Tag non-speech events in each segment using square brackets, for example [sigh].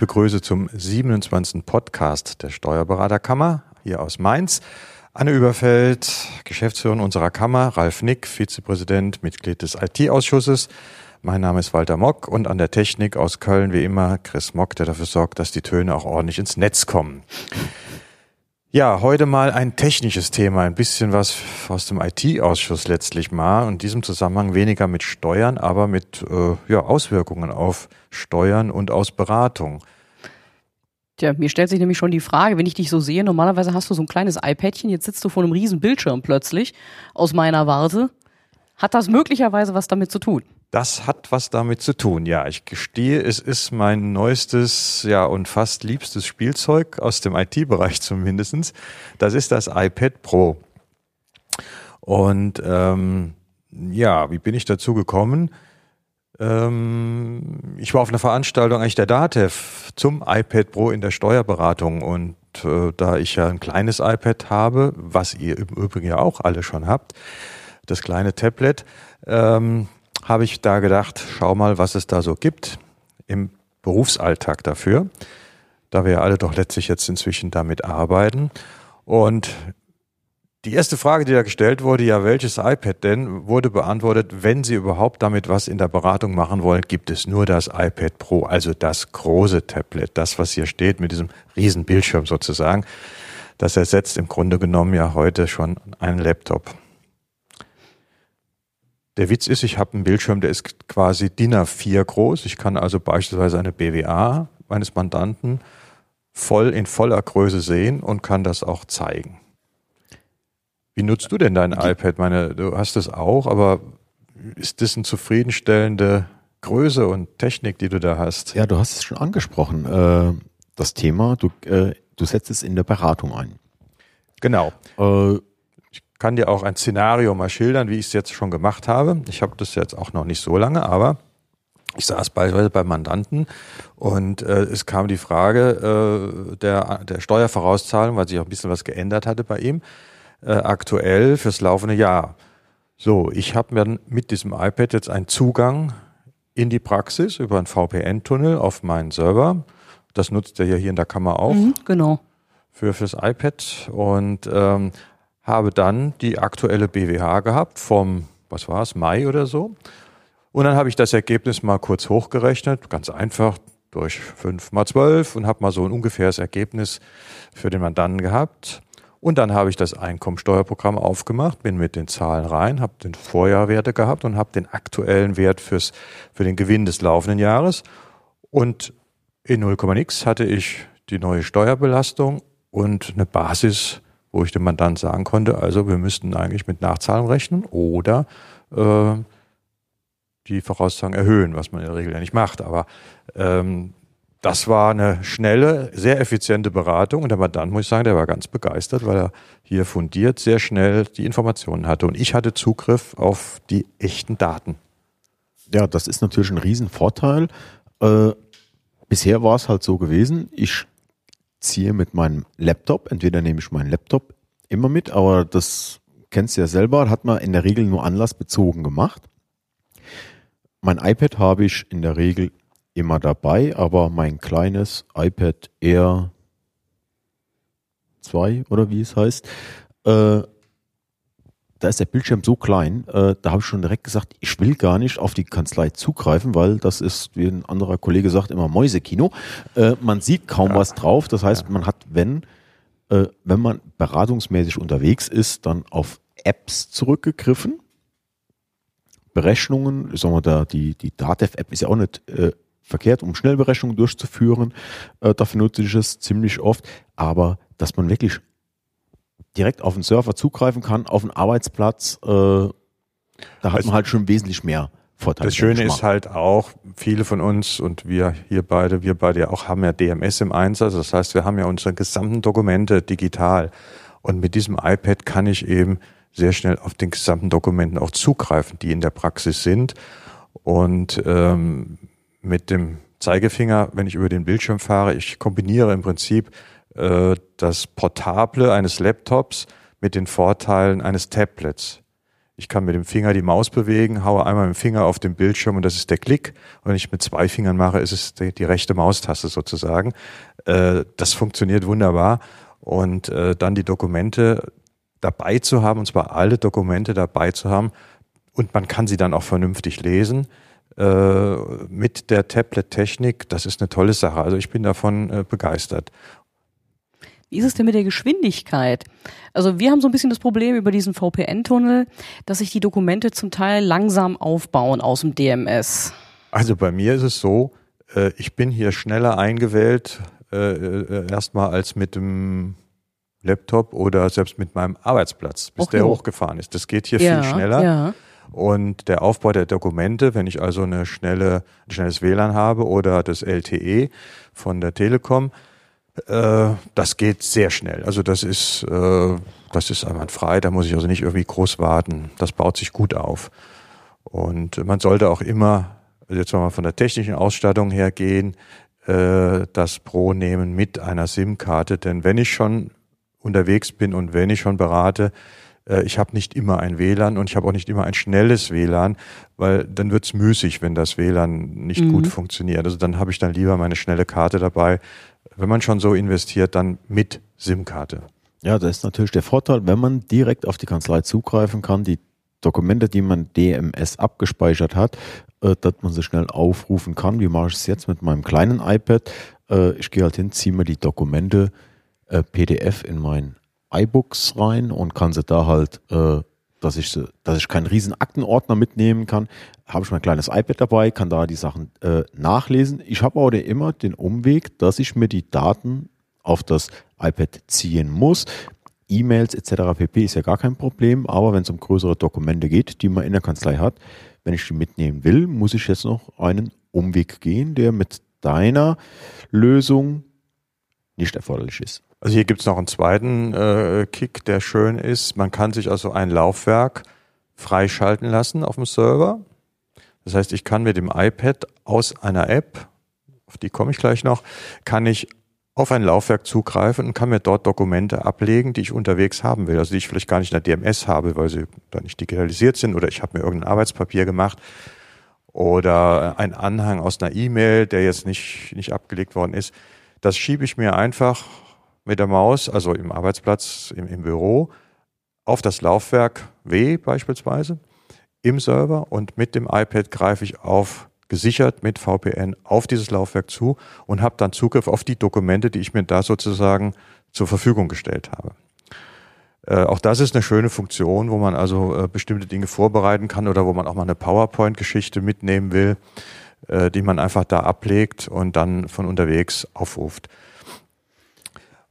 begrüße zum 27. Podcast der Steuerberaterkammer hier aus Mainz. Anne Überfeld, Geschäftsführerin unserer Kammer, Ralf Nick, Vizepräsident, Mitglied des IT-Ausschusses. Mein Name ist Walter Mock und an der Technik aus Köln wie immer Chris Mock, der dafür sorgt, dass die Töne auch ordentlich ins Netz kommen. Ja, heute mal ein technisches Thema, ein bisschen was aus dem IT-Ausschuss letztlich mal. Und in diesem Zusammenhang weniger mit Steuern, aber mit äh, ja, Auswirkungen auf Steuern und aus Beratung. Tja, mir stellt sich nämlich schon die Frage, wenn ich dich so sehe, normalerweise hast du so ein kleines iPadchen, jetzt sitzt du vor einem riesen Bildschirm plötzlich, aus meiner Warte. Hat das möglicherweise was damit zu tun? Das hat was damit zu tun, ja. Ich gestehe, es ist mein neuestes, ja, und fast liebstes Spielzeug aus dem IT-Bereich zumindestens. Das ist das iPad Pro. Und ähm, ja, wie bin ich dazu gekommen? Ähm, ich war auf einer Veranstaltung eigentlich der DATEV zum iPad Pro in der Steuerberatung und äh, da ich ja ein kleines iPad habe, was ihr im Übrigen ja auch alle schon habt, das kleine Tablet, ähm, habe ich da gedacht, schau mal, was es da so gibt im Berufsalltag dafür, da wir ja alle doch letztlich jetzt inzwischen damit arbeiten. Und die erste Frage, die da gestellt wurde, ja, welches iPad denn, wurde beantwortet, wenn Sie überhaupt damit was in der Beratung machen wollen, gibt es nur das iPad Pro, also das große Tablet, das, was hier steht mit diesem riesen Bildschirm sozusagen. Das ersetzt im Grunde genommen ja heute schon einen Laptop. Der Witz ist, ich habe einen Bildschirm, der ist quasi DIN A4 groß. Ich kann also beispielsweise eine BWA meines Mandanten voll in voller Größe sehen und kann das auch zeigen. Wie nutzt du denn dein iPad? Meine, du hast es auch, aber ist das eine zufriedenstellende Größe und Technik, die du da hast? Ja, du hast es schon angesprochen. Äh, das Thema, du, äh, du setzt es in der Beratung ein. Genau. Kann dir auch ein Szenario mal schildern, wie ich es jetzt schon gemacht habe. Ich habe das jetzt auch noch nicht so lange, aber ich saß beispielsweise bei Mandanten und äh, es kam die Frage äh, der, der Steuervorauszahlung, weil sich auch ein bisschen was geändert hatte bei ihm, äh, aktuell fürs laufende Jahr. So, ich habe mir mit diesem iPad jetzt einen Zugang in die Praxis über einen VPN-Tunnel auf meinen Server. Das nutzt er ja hier in der Kammer auch. Mhm, genau. Für fürs iPad und ähm, habe dann die aktuelle BWH gehabt vom, was war es, Mai oder so. Und dann habe ich das Ergebnis mal kurz hochgerechnet, ganz einfach durch 5 mal 12 und habe mal so ein ungefähres Ergebnis für den Mandanten gehabt. Und dann habe ich das Einkommensteuerprogramm aufgemacht, bin mit den Zahlen rein, habe den Vorjahrwerte gehabt und habe den aktuellen Wert fürs, für den Gewinn des laufenden Jahres. Und in 0, nix hatte ich die neue Steuerbelastung und eine Basis wo ich dem Mandant sagen konnte, also wir müssten eigentlich mit Nachzahlung rechnen oder äh, die Vorauszahlung erhöhen, was man in der Regel ja nicht macht. Aber ähm, das war eine schnelle, sehr effiziente Beratung und der Mandant, muss ich sagen, der war ganz begeistert, weil er hier fundiert sehr schnell die Informationen hatte und ich hatte Zugriff auf die echten Daten. Ja, das ist natürlich ein Riesenvorteil. Äh, bisher war es halt so gewesen, ich ziehe mit meinem Laptop, entweder nehme ich meinen Laptop immer mit, aber das kennst du ja selber, hat man in der Regel nur anlassbezogen gemacht. Mein iPad habe ich in der Regel immer dabei, aber mein kleines iPad Air 2 oder wie es heißt, äh, da ist der Bildschirm so klein, äh, da habe ich schon direkt gesagt, ich will gar nicht auf die Kanzlei zugreifen, weil das ist, wie ein anderer Kollege sagt, immer Mäusekino. Äh, man sieht kaum ja. was drauf. Das heißt, man hat, wenn, äh, wenn man beratungsmäßig unterwegs ist, dann auf Apps zurückgegriffen. Berechnungen, ich sag mal, da, die, die Datev-App ist ja auch nicht äh, verkehrt, um Schnellberechnungen durchzuführen. Äh, dafür nutze ich es ziemlich oft. Aber dass man wirklich direkt auf den Server zugreifen kann, auf den Arbeitsplatz, äh, da hat also, man halt schon wesentlich mehr Vorteile. Das Schöne ist halt auch, viele von uns und wir hier beide, wir beide ja auch haben ja DMS im Einsatz. Das heißt, wir haben ja unsere gesamten Dokumente digital. Und mit diesem iPad kann ich eben sehr schnell auf den gesamten Dokumenten auch zugreifen, die in der Praxis sind. Und ähm, mit dem Zeigefinger, wenn ich über den Bildschirm fahre, ich kombiniere im Prinzip äh, das Portable eines Laptops mit den Vorteilen eines Tablets. Ich kann mit dem Finger die Maus bewegen, haue einmal mit dem Finger auf den Bildschirm und das ist der Klick. Und wenn ich mit zwei Fingern mache, ist es die, die rechte Maustaste sozusagen. Äh, das funktioniert wunderbar. Und äh, dann die Dokumente dabei zu haben, und zwar alle Dokumente dabei zu haben. Und man kann sie dann auch vernünftig lesen äh, mit der Tablet-Technik. Das ist eine tolle Sache. Also ich bin davon äh, begeistert. Wie ist es denn mit der Geschwindigkeit? Also wir haben so ein bisschen das Problem über diesen VPN-Tunnel, dass sich die Dokumente zum Teil langsam aufbauen aus dem DMS. Also bei mir ist es so, äh, ich bin hier schneller eingewählt, äh, äh, erstmal als mit dem Laptop oder selbst mit meinem Arbeitsplatz, bis Och der hochgefahren ist. Das geht hier ja, viel schneller. Ja. Und der Aufbau der Dokumente, wenn ich also eine schnelle, ein schnelles WLAN habe oder das LTE von der Telekom, äh, das geht sehr schnell. Also das ist, äh, das ist einwandfrei, da muss ich also nicht irgendwie groß warten. Das baut sich gut auf. Und man sollte auch immer, also jetzt mal von der technischen Ausstattung her gehen, äh, das Pro nehmen mit einer SIM-Karte. Denn wenn ich schon unterwegs bin und wenn ich schon berate, ich habe nicht immer ein WLAN und ich habe auch nicht immer ein schnelles WLAN, weil dann wird's müßig, wenn das WLAN nicht Mhm. gut funktioniert. Also dann habe ich dann lieber meine schnelle Karte dabei. Wenn man schon so investiert, dann mit SIM-Karte. Ja, das ist natürlich der Vorteil, wenn man direkt auf die Kanzlei zugreifen kann, die Dokumente, die man DMS abgespeichert hat, äh, dass man sie schnell aufrufen kann. Wie mache ich es jetzt mit meinem kleinen iPad? Äh, ich gehe halt hin, ziehe mir die Dokumente äh, PDF in mein iBooks rein und kann sie da halt, äh, dass ich dass ich keinen riesen Aktenordner mitnehmen kann, habe ich mein kleines iPad dabei, kann da die Sachen äh, nachlesen. Ich habe aber immer den Umweg, dass ich mir die Daten auf das iPad ziehen muss. E-Mails etc. pp. ist ja gar kein Problem, aber wenn es um größere Dokumente geht, die man in der Kanzlei hat, wenn ich die mitnehmen will, muss ich jetzt noch einen Umweg gehen, der mit deiner Lösung nicht erforderlich ist. Also hier gibt's noch einen zweiten äh, Kick, der schön ist. Man kann sich also ein Laufwerk freischalten lassen auf dem Server. Das heißt, ich kann mit dem iPad aus einer App, auf die komme ich gleich noch, kann ich auf ein Laufwerk zugreifen und kann mir dort Dokumente ablegen, die ich unterwegs haben will. Also die ich vielleicht gar nicht in der DMS habe, weil sie da nicht digitalisiert sind oder ich habe mir irgendein Arbeitspapier gemacht oder ein Anhang aus einer E-Mail, der jetzt nicht, nicht abgelegt worden ist. Das schiebe ich mir einfach mit der Maus, also im Arbeitsplatz, im, im Büro, auf das Laufwerk W beispielsweise im Server und mit dem iPad greife ich auf gesichert mit VPN auf dieses Laufwerk zu und habe dann Zugriff auf die Dokumente, die ich mir da sozusagen zur Verfügung gestellt habe. Äh, auch das ist eine schöne Funktion, wo man also äh, bestimmte Dinge vorbereiten kann oder wo man auch mal eine PowerPoint-Geschichte mitnehmen will, äh, die man einfach da ablegt und dann von unterwegs aufruft.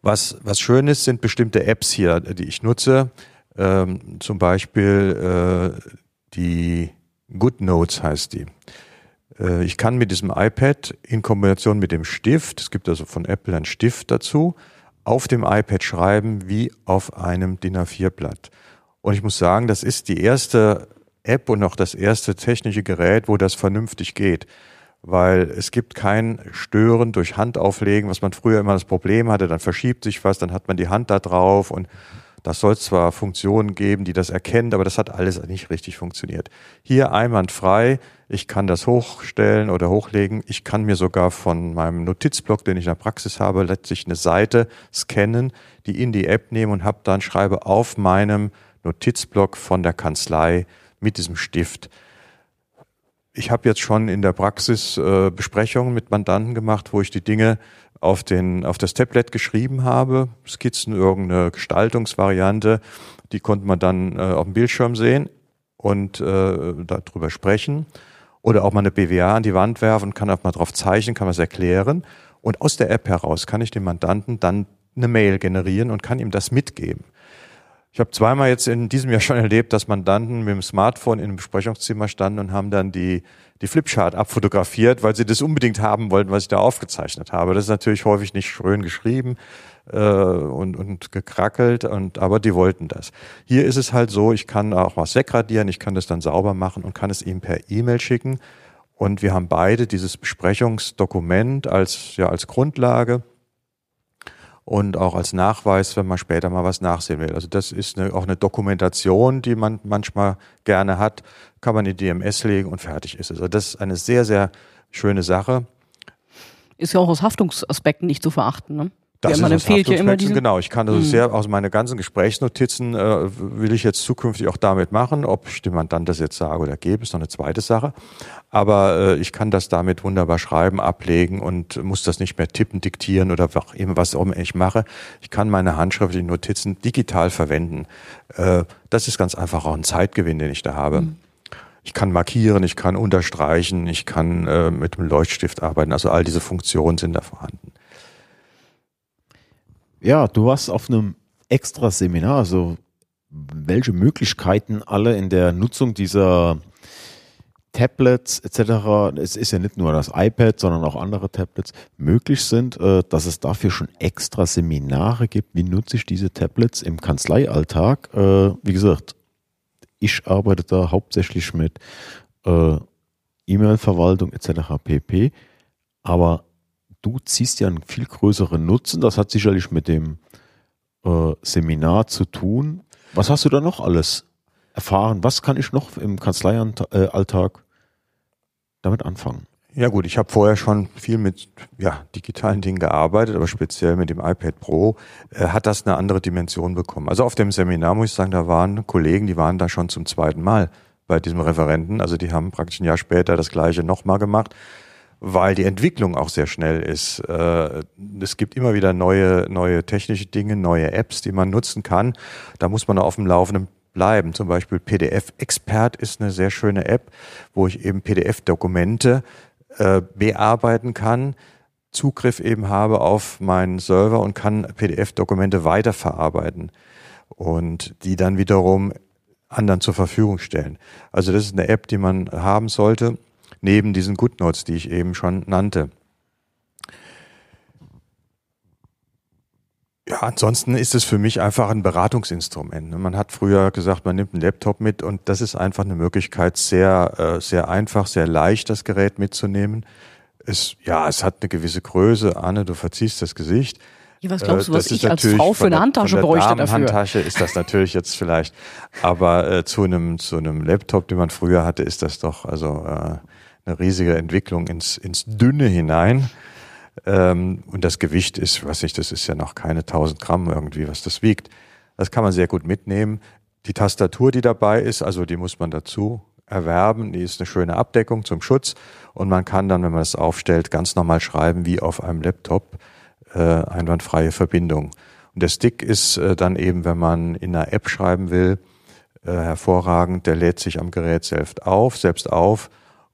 Was, was schön ist, sind bestimmte Apps hier, die ich nutze. Ähm, zum Beispiel äh, die GoodNotes heißt die. Äh, ich kann mit diesem iPad in Kombination mit dem Stift, es gibt also von Apple einen Stift dazu, auf dem iPad schreiben wie auf einem DIN A4-Blatt. Und ich muss sagen, das ist die erste App und auch das erste technische Gerät, wo das vernünftig geht. Weil es gibt kein Stören durch Handauflegen, was man früher immer das Problem hatte, dann verschiebt sich was, dann hat man die Hand da drauf und das soll zwar Funktionen geben, die das erkennt, aber das hat alles nicht richtig funktioniert. Hier einwandfrei, ich kann das hochstellen oder hochlegen. Ich kann mir sogar von meinem Notizblock, den ich in der Praxis habe, letztlich eine Seite scannen, die in die App nehmen und habe dann schreibe auf meinem Notizblock von der Kanzlei mit diesem Stift. Ich habe jetzt schon in der Praxis äh, Besprechungen mit Mandanten gemacht, wo ich die Dinge auf, den, auf das Tablet geschrieben habe, Skizzen, irgendeine Gestaltungsvariante, die konnte man dann äh, auf dem Bildschirm sehen und äh, darüber sprechen. Oder auch mal eine BWA an die Wand werfen, kann auch mal drauf zeichnen, kann was erklären. Und aus der App heraus kann ich dem Mandanten dann eine Mail generieren und kann ihm das mitgeben. Ich habe zweimal jetzt in diesem Jahr [laughs] schon erlebt, dass Mandanten mit dem Smartphone in einem Besprechungszimmer standen und haben dann die, die Flipchart abfotografiert, weil sie das unbedingt haben wollten, was ich da aufgezeichnet habe. Das ist natürlich häufig nicht schön geschrieben äh, und, und gekrackelt, und, aber die wollten das. Hier ist es halt so, ich kann auch was wegradieren, ich kann das dann sauber machen und kann es ihm per E-Mail schicken. Und wir haben beide dieses Besprechungsdokument als, ja, als Grundlage. Und auch als Nachweis, wenn man später mal was nachsehen will. Also das ist eine, auch eine Dokumentation, die man manchmal gerne hat, kann man in die DMS legen und fertig ist es. Also das ist eine sehr, sehr schöne Sache. Ist ja auch aus Haftungsaspekten nicht zu verachten. Ne? Das ja, man ist empfiehlt ja immer diesen, genau. Ich kann also Mhm. sehr aus meinen ganzen Gesprächsnotizen äh, will ich jetzt zukünftig auch damit machen. Ob ich dem Mandant das jetzt sage oder gebe, ist noch eine zweite Sache. Aber äh, ich kann das damit wunderbar schreiben, ablegen und muss das nicht mehr tippen, diktieren oder was immer was auch immer ich mache. Ich kann meine handschriftlichen Notizen digital verwenden. Äh, das ist ganz einfach auch ein Zeitgewinn, den ich da habe. Ich kann markieren, ich kann unterstreichen, ich kann äh, mit dem Leuchtstift arbeiten. Also all diese Funktionen sind da vorhanden. Ja, du warst auf einem extra Seminar, also welche Möglichkeiten alle in der Nutzung dieser Tablets etc., es ist ja nicht nur das iPad, sondern auch andere Tablets möglich sind, äh, dass es dafür schon extra Seminare gibt. Wie nutze ich diese Tablets im Kanzleialltag? Äh, Wie gesagt, ich arbeite da hauptsächlich mit äh, E-Mail-Verwaltung etc. pp. Aber du ziehst ja einen viel größeren Nutzen. Das hat sicherlich mit dem äh, Seminar zu tun. Was hast du da noch alles erfahren? Was kann ich noch im Kanzleialltag damit anfangen? Ja gut, ich habe vorher schon viel mit ja, digitalen Dingen gearbeitet, aber speziell mit dem iPad Pro äh, hat das eine andere Dimension bekommen. Also auf dem Seminar muss ich sagen, da waren Kollegen, die waren da schon zum zweiten Mal bei diesem Referenten. Also die haben praktisch ein Jahr später das gleiche nochmal gemacht, weil die Entwicklung auch sehr schnell ist. Äh, es gibt immer wieder neue, neue technische Dinge, neue Apps, die man nutzen kann. Da muss man auf dem Laufenden bleiben. Zum Beispiel PDF Expert ist eine sehr schöne App, wo ich eben PDF-Dokumente äh, bearbeiten kann, Zugriff eben habe auf meinen Server und kann PDF-Dokumente weiterverarbeiten und die dann wiederum anderen zur Verfügung stellen. Also das ist eine App, die man haben sollte, neben diesen GoodNotes, die ich eben schon nannte. Ja, ansonsten ist es für mich einfach ein Beratungsinstrument. Man hat früher gesagt, man nimmt einen Laptop mit und das ist einfach eine Möglichkeit, sehr, äh, sehr einfach, sehr leicht das Gerät mitzunehmen. Es, ja, es hat eine gewisse Größe. Anne, du verziehst das Gesicht. Ja, was glaubst du, Äh, was das ist ich als Frau für eine Handtasche der bräuchte dafür? Handtasche ist das natürlich jetzt vielleicht, aber äh, zu einem zu einem Laptop, den man früher hatte, ist das doch also äh, eine riesige Entwicklung ins ins Dünne hinein. Ähm, und das Gewicht ist, weiß ich, das ist ja noch keine 1000 Gramm irgendwie, was das wiegt. Das kann man sehr gut mitnehmen. Die Tastatur, die dabei ist, also die muss man dazu erwerben. Die ist eine schöne Abdeckung zum Schutz. Und man kann dann, wenn man es aufstellt, ganz normal schreiben wie auf einem Laptop äh, einwandfreie Verbindung. Und der Stick ist äh, dann eben, wenn man in einer App schreiben will, äh, hervorragend. Der lädt sich am Gerät selbst auf, selbst auf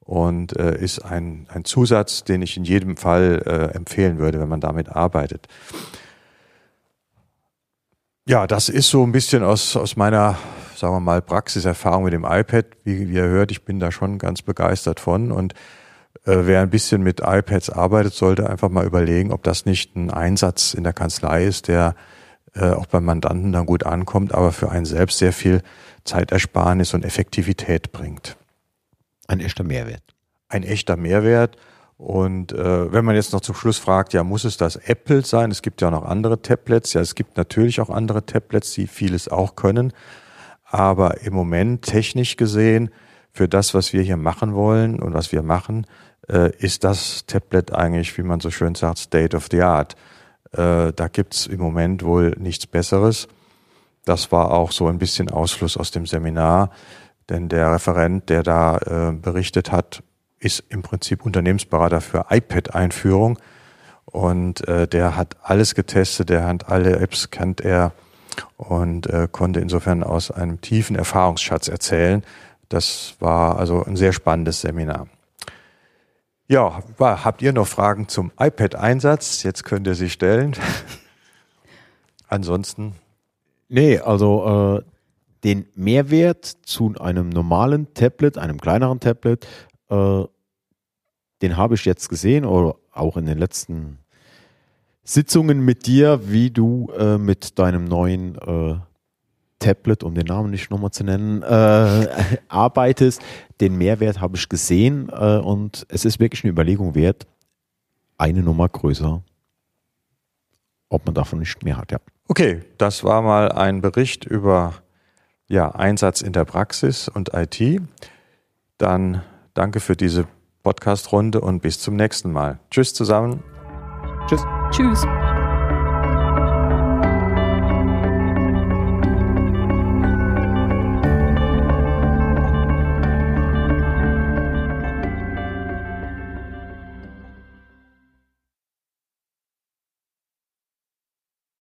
und äh, ist ein, ein Zusatz, den ich in jedem Fall äh, empfehlen würde, wenn man damit arbeitet. Ja, das ist so ein bisschen aus, aus meiner, sagen wir mal, Praxiserfahrung mit dem iPad. Wie, wie ihr hört, ich bin da schon ganz begeistert von und äh, wer ein bisschen mit iPads arbeitet, sollte einfach mal überlegen, ob das nicht ein Einsatz in der Kanzlei ist, der äh, auch beim Mandanten dann gut ankommt, aber für einen selbst sehr viel Zeitersparnis und Effektivität bringt. Ein echter Mehrwert. Ein echter Mehrwert. Und äh, wenn man jetzt noch zum Schluss fragt, ja, muss es das Apple sein? Es gibt ja auch noch andere Tablets. Ja, es gibt natürlich auch andere Tablets, die vieles auch können. Aber im Moment, technisch gesehen, für das, was wir hier machen wollen und was wir machen, äh, ist das Tablet eigentlich, wie man so schön sagt, State of the Art. Äh, da gibt's im Moment wohl nichts Besseres. Das war auch so ein bisschen Ausfluss aus dem Seminar, denn der Referent, der da äh, berichtet hat, ist im Prinzip Unternehmensberater für iPad-Einführung und äh, der hat alles getestet, der hat alle Apps kennt er und äh, konnte insofern aus einem tiefen Erfahrungsschatz erzählen. Das war also ein sehr spannendes Seminar. Ja, habt ihr noch Fragen zum iPad-Einsatz? Jetzt könnt ihr sie stellen. [laughs] Ansonsten Nee, also äh, den Mehrwert zu einem normalen Tablet, einem kleineren Tablet, äh, den habe ich jetzt gesehen oder auch in den letzten Sitzungen mit dir, wie du äh, mit deinem neuen äh, Tablet, um den Namen nicht nochmal zu nennen, äh, [laughs] arbeitest. Den Mehrwert habe ich gesehen äh, und es ist wirklich eine Überlegung wert, eine Nummer größer ob man davon nicht mehr hat, ja. Okay, das war mal ein Bericht über ja, Einsatz in der Praxis und IT. Dann danke für diese Podcast-Runde und bis zum nächsten Mal. Tschüss zusammen. Tschüss. Tschüss.